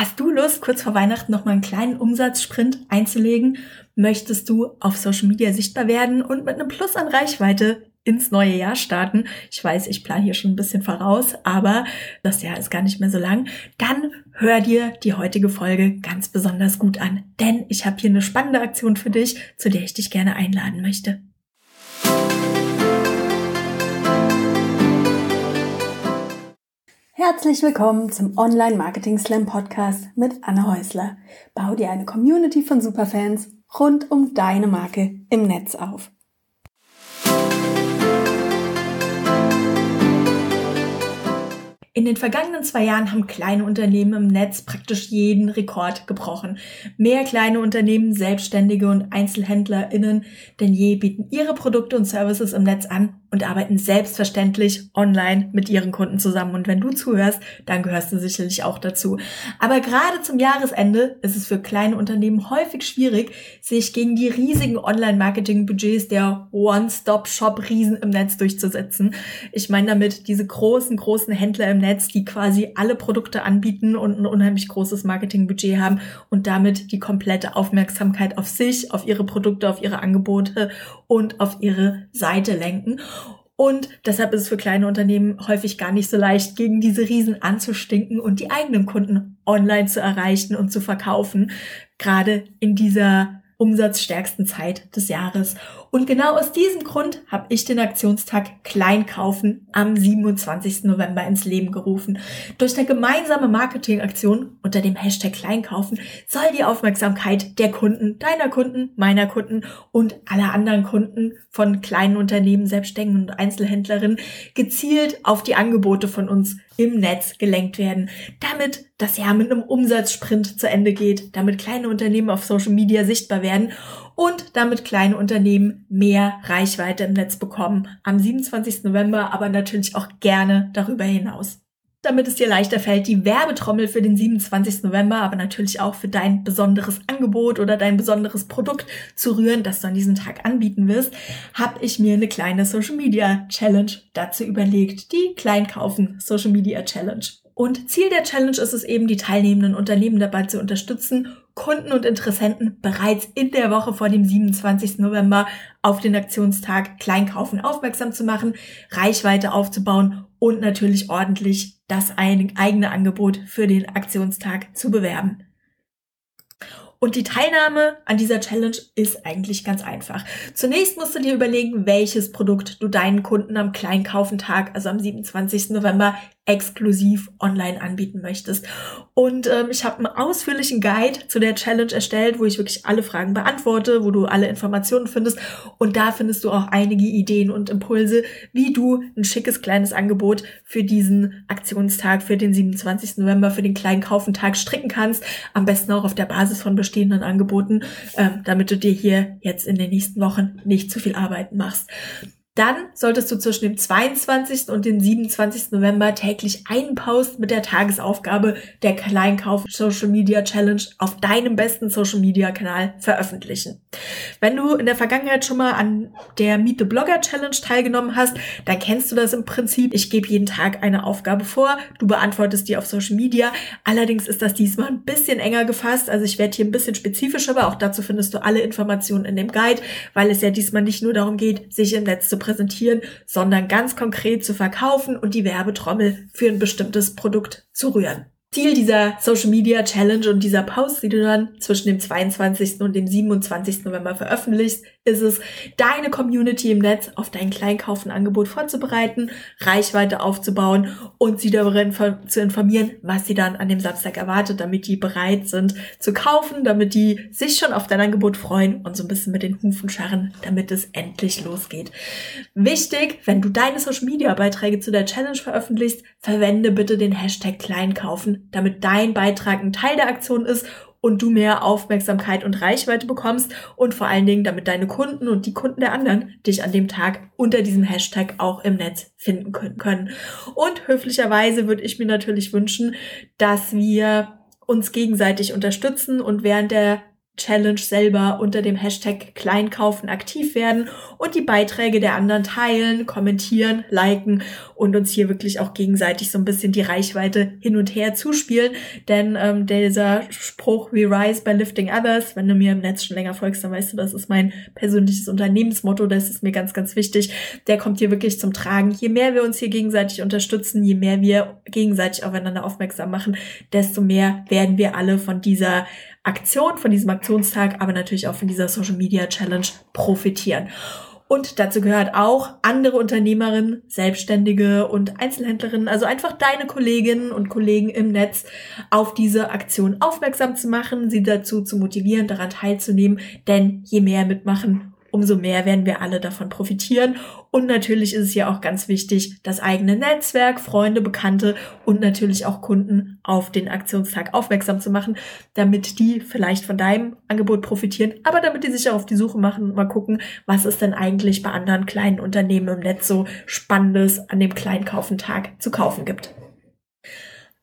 Hast du Lust, kurz vor Weihnachten noch mal einen kleinen Umsatzsprint einzulegen? Möchtest du auf Social Media sichtbar werden und mit einem Plus an Reichweite ins neue Jahr starten? Ich weiß, ich plane hier schon ein bisschen voraus, aber das Jahr ist gar nicht mehr so lang. Dann hör dir die heutige Folge ganz besonders gut an, denn ich habe hier eine spannende Aktion für dich, zu der ich dich gerne einladen möchte. Herzlich willkommen zum Online Marketing Slam Podcast mit Anne Häusler. Bau dir eine Community von Superfans rund um deine Marke im Netz auf. In den vergangenen zwei Jahren haben kleine Unternehmen im Netz praktisch jeden Rekord gebrochen. Mehr kleine Unternehmen, Selbstständige und EinzelhändlerInnen denn je bieten ihre Produkte und Services im Netz an und arbeiten selbstverständlich online mit ihren Kunden zusammen. Und wenn du zuhörst, dann gehörst du sicherlich auch dazu. Aber gerade zum Jahresende ist es für kleine Unternehmen häufig schwierig, sich gegen die riesigen Online-Marketing-Budgets der One-Stop-Shop-Riesen im Netz durchzusetzen. Ich meine damit diese großen, großen Händler im Netz, die quasi alle Produkte anbieten und ein unheimlich großes Marketingbudget haben und damit die komplette Aufmerksamkeit auf sich, auf ihre Produkte, auf ihre Angebote und auf ihre Seite lenken. Und deshalb ist es für kleine Unternehmen häufig gar nicht so leicht, gegen diese Riesen anzustinken und die eigenen Kunden online zu erreichen und zu verkaufen. Gerade in dieser umsatzstärksten Zeit des Jahres. Und genau aus diesem Grund habe ich den Aktionstag Kleinkaufen am 27. November ins Leben gerufen. Durch eine gemeinsame Marketingaktion unter dem Hashtag Kleinkaufen soll die Aufmerksamkeit der Kunden, deiner Kunden, meiner Kunden und aller anderen Kunden von kleinen Unternehmen, Selbstständigen und Einzelhändlerinnen gezielt auf die Angebote von uns im Netz gelenkt werden, damit das Jahr mit einem Umsatzsprint zu Ende geht, damit kleine Unternehmen auf Social Media sichtbar werden und damit kleine Unternehmen mehr Reichweite im Netz bekommen. Am 27. November, aber natürlich auch gerne darüber hinaus. Damit es dir leichter fällt, die Werbetrommel für den 27. November, aber natürlich auch für dein besonderes Angebot oder dein besonderes Produkt zu rühren, das du an diesem Tag anbieten wirst, habe ich mir eine kleine Social Media Challenge dazu überlegt. Die Kleinkaufen Social Media Challenge. Und Ziel der Challenge ist es eben, die teilnehmenden Unternehmen dabei zu unterstützen, Kunden und Interessenten bereits in der Woche vor dem 27. November auf den Aktionstag Kleinkaufen aufmerksam zu machen, Reichweite aufzubauen und natürlich ordentlich das eigene Angebot für den Aktionstag zu bewerben. Und die Teilnahme an dieser Challenge ist eigentlich ganz einfach. Zunächst musst du dir überlegen, welches Produkt du deinen Kunden am Kleinkaufentag, also am 27. November, exklusiv online anbieten möchtest. Und ähm, ich habe einen ausführlichen Guide zu der Challenge erstellt, wo ich wirklich alle Fragen beantworte, wo du alle Informationen findest. Und da findest du auch einige Ideen und Impulse, wie du ein schickes kleines Angebot für diesen Aktionstag, für den 27. November, für den kleinen Kaufentag stricken kannst. Am besten auch auf der Basis von bestehenden Angeboten, ähm, damit du dir hier jetzt in den nächsten Wochen nicht zu viel Arbeiten machst. Dann solltest du zwischen dem 22. und dem 27. November täglich einen Post mit der Tagesaufgabe der Kleinkauf Social Media Challenge auf deinem besten Social Media Kanal veröffentlichen. Wenn du in der Vergangenheit schon mal an der Meet the Blogger Challenge teilgenommen hast, dann kennst du das im Prinzip. Ich gebe jeden Tag eine Aufgabe vor, du beantwortest die auf Social Media. Allerdings ist das diesmal ein bisschen enger gefasst. Also ich werde hier ein bisschen spezifischer, aber auch dazu findest du alle Informationen in dem Guide, weil es ja diesmal nicht nur darum geht, sich im Netz zu präsentieren, sondern ganz konkret zu verkaufen und die Werbetrommel für ein bestimmtes Produkt zu rühren. Ziel dieser Social Media Challenge und dieser Post, die du dann zwischen dem 22. und dem 27. November veröffentlichst, ist es, deine Community im Netz auf dein Kleinkaufenangebot vorzubereiten, Reichweite aufzubauen und sie darüber zu informieren, was sie dann an dem Samstag erwartet, damit die bereit sind zu kaufen, damit die sich schon auf dein Angebot freuen und so ein bisschen mit den Hufen scharren, damit es endlich losgeht. Wichtig, wenn du deine Social Media Beiträge zu der Challenge veröffentlichst, verwende bitte den Hashtag Kleinkaufen damit dein Beitrag ein Teil der Aktion ist und du mehr Aufmerksamkeit und Reichweite bekommst und vor allen Dingen, damit deine Kunden und die Kunden der anderen dich an dem Tag unter diesem Hashtag auch im Netz finden können. Und höflicherweise würde ich mir natürlich wünschen, dass wir uns gegenseitig unterstützen und während der Challenge selber unter dem Hashtag Kleinkaufen aktiv werden und die Beiträge der anderen teilen, kommentieren, liken und uns hier wirklich auch gegenseitig so ein bisschen die Reichweite hin und her zuspielen. Denn ähm, dieser Spruch We Rise by Lifting Others, wenn du mir im Netz schon länger folgst, dann weißt du, das ist mein persönliches Unternehmensmotto, das ist mir ganz, ganz wichtig. Der kommt hier wirklich zum Tragen. Je mehr wir uns hier gegenseitig unterstützen, je mehr wir gegenseitig aufeinander aufmerksam machen, desto mehr werden wir alle von dieser Aktion, von diesem Aktionstag, aber natürlich auch von dieser Social Media Challenge profitieren. Und dazu gehört auch andere Unternehmerinnen, Selbstständige und Einzelhändlerinnen, also einfach deine Kolleginnen und Kollegen im Netz auf diese Aktion aufmerksam zu machen, sie dazu zu motivieren, daran teilzunehmen. Denn je mehr mitmachen, umso mehr werden wir alle davon profitieren. Und natürlich ist es ja auch ganz wichtig, das eigene Netzwerk, Freunde, Bekannte und natürlich auch Kunden auf den Aktionstag aufmerksam zu machen, damit die vielleicht von deinem Angebot profitieren, aber damit die sich auch auf die Suche machen und mal gucken, was es denn eigentlich bei anderen kleinen Unternehmen im Netz so Spannendes an dem Kleinkaufentag zu kaufen gibt.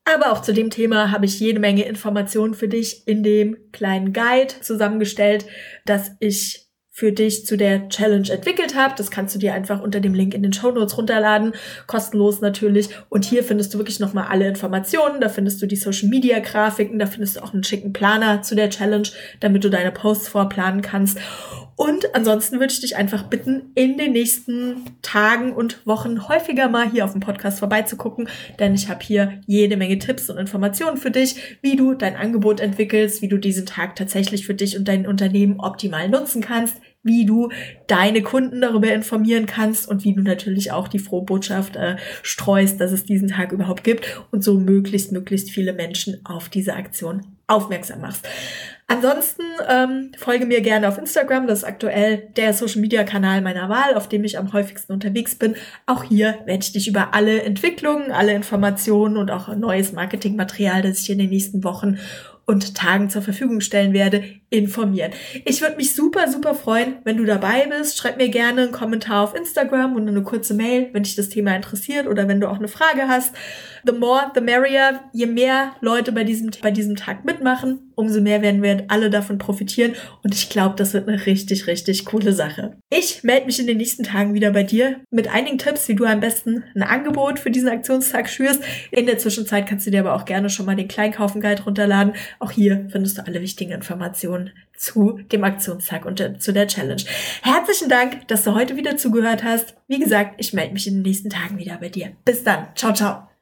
Aber auch zu dem Thema habe ich jede Menge Informationen für dich in dem kleinen Guide zusammengestellt, dass ich für dich zu der Challenge entwickelt habe. Das kannst du dir einfach unter dem Link in den Show Notes runterladen, kostenlos natürlich. Und hier findest du wirklich nochmal alle Informationen. Da findest du die Social Media Grafiken, da findest du auch einen schicken Planer zu der Challenge, damit du deine Posts vorplanen kannst. Und ansonsten würde ich dich einfach bitten, in den nächsten Tagen und Wochen häufiger mal hier auf dem Podcast vorbeizugucken, denn ich habe hier jede Menge Tipps und Informationen für dich, wie du dein Angebot entwickelst, wie du diesen Tag tatsächlich für dich und dein Unternehmen optimal nutzen kannst, wie du deine Kunden darüber informieren kannst und wie du natürlich auch die frohe Botschaft äh, streust, dass es diesen Tag überhaupt gibt und so möglichst, möglichst viele Menschen auf diese Aktion aufmerksam machst. Ansonsten ähm, folge mir gerne auf Instagram, das ist aktuell der Social Media Kanal meiner Wahl, auf dem ich am häufigsten unterwegs bin. Auch hier werde ich dich über alle Entwicklungen, alle Informationen und auch neues Marketingmaterial, das ich in den nächsten Wochen und Tagen zur Verfügung stellen werde, informieren. Ich würde mich super, super freuen, wenn du dabei bist. Schreib mir gerne einen Kommentar auf Instagram und eine kurze Mail, wenn dich das Thema interessiert oder wenn du auch eine Frage hast. The more, the merrier. Je mehr Leute bei diesem, bei diesem Tag mitmachen, umso mehr werden wir alle davon profitieren. Und ich glaube, das wird eine richtig, richtig coole Sache. Ich melde mich in den nächsten Tagen wieder bei dir mit einigen Tipps, wie du am besten ein Angebot für diesen Aktionstag schürst. In der Zwischenzeit kannst du dir aber auch gerne schon mal den Kleinkaufen-Guide runterladen. Auch hier findest du alle wichtigen Informationen zu dem Aktionstag und zu der Challenge. Herzlichen Dank, dass du heute wieder zugehört hast. Wie gesagt, ich melde mich in den nächsten Tagen wieder bei dir. Bis dann. Ciao, ciao.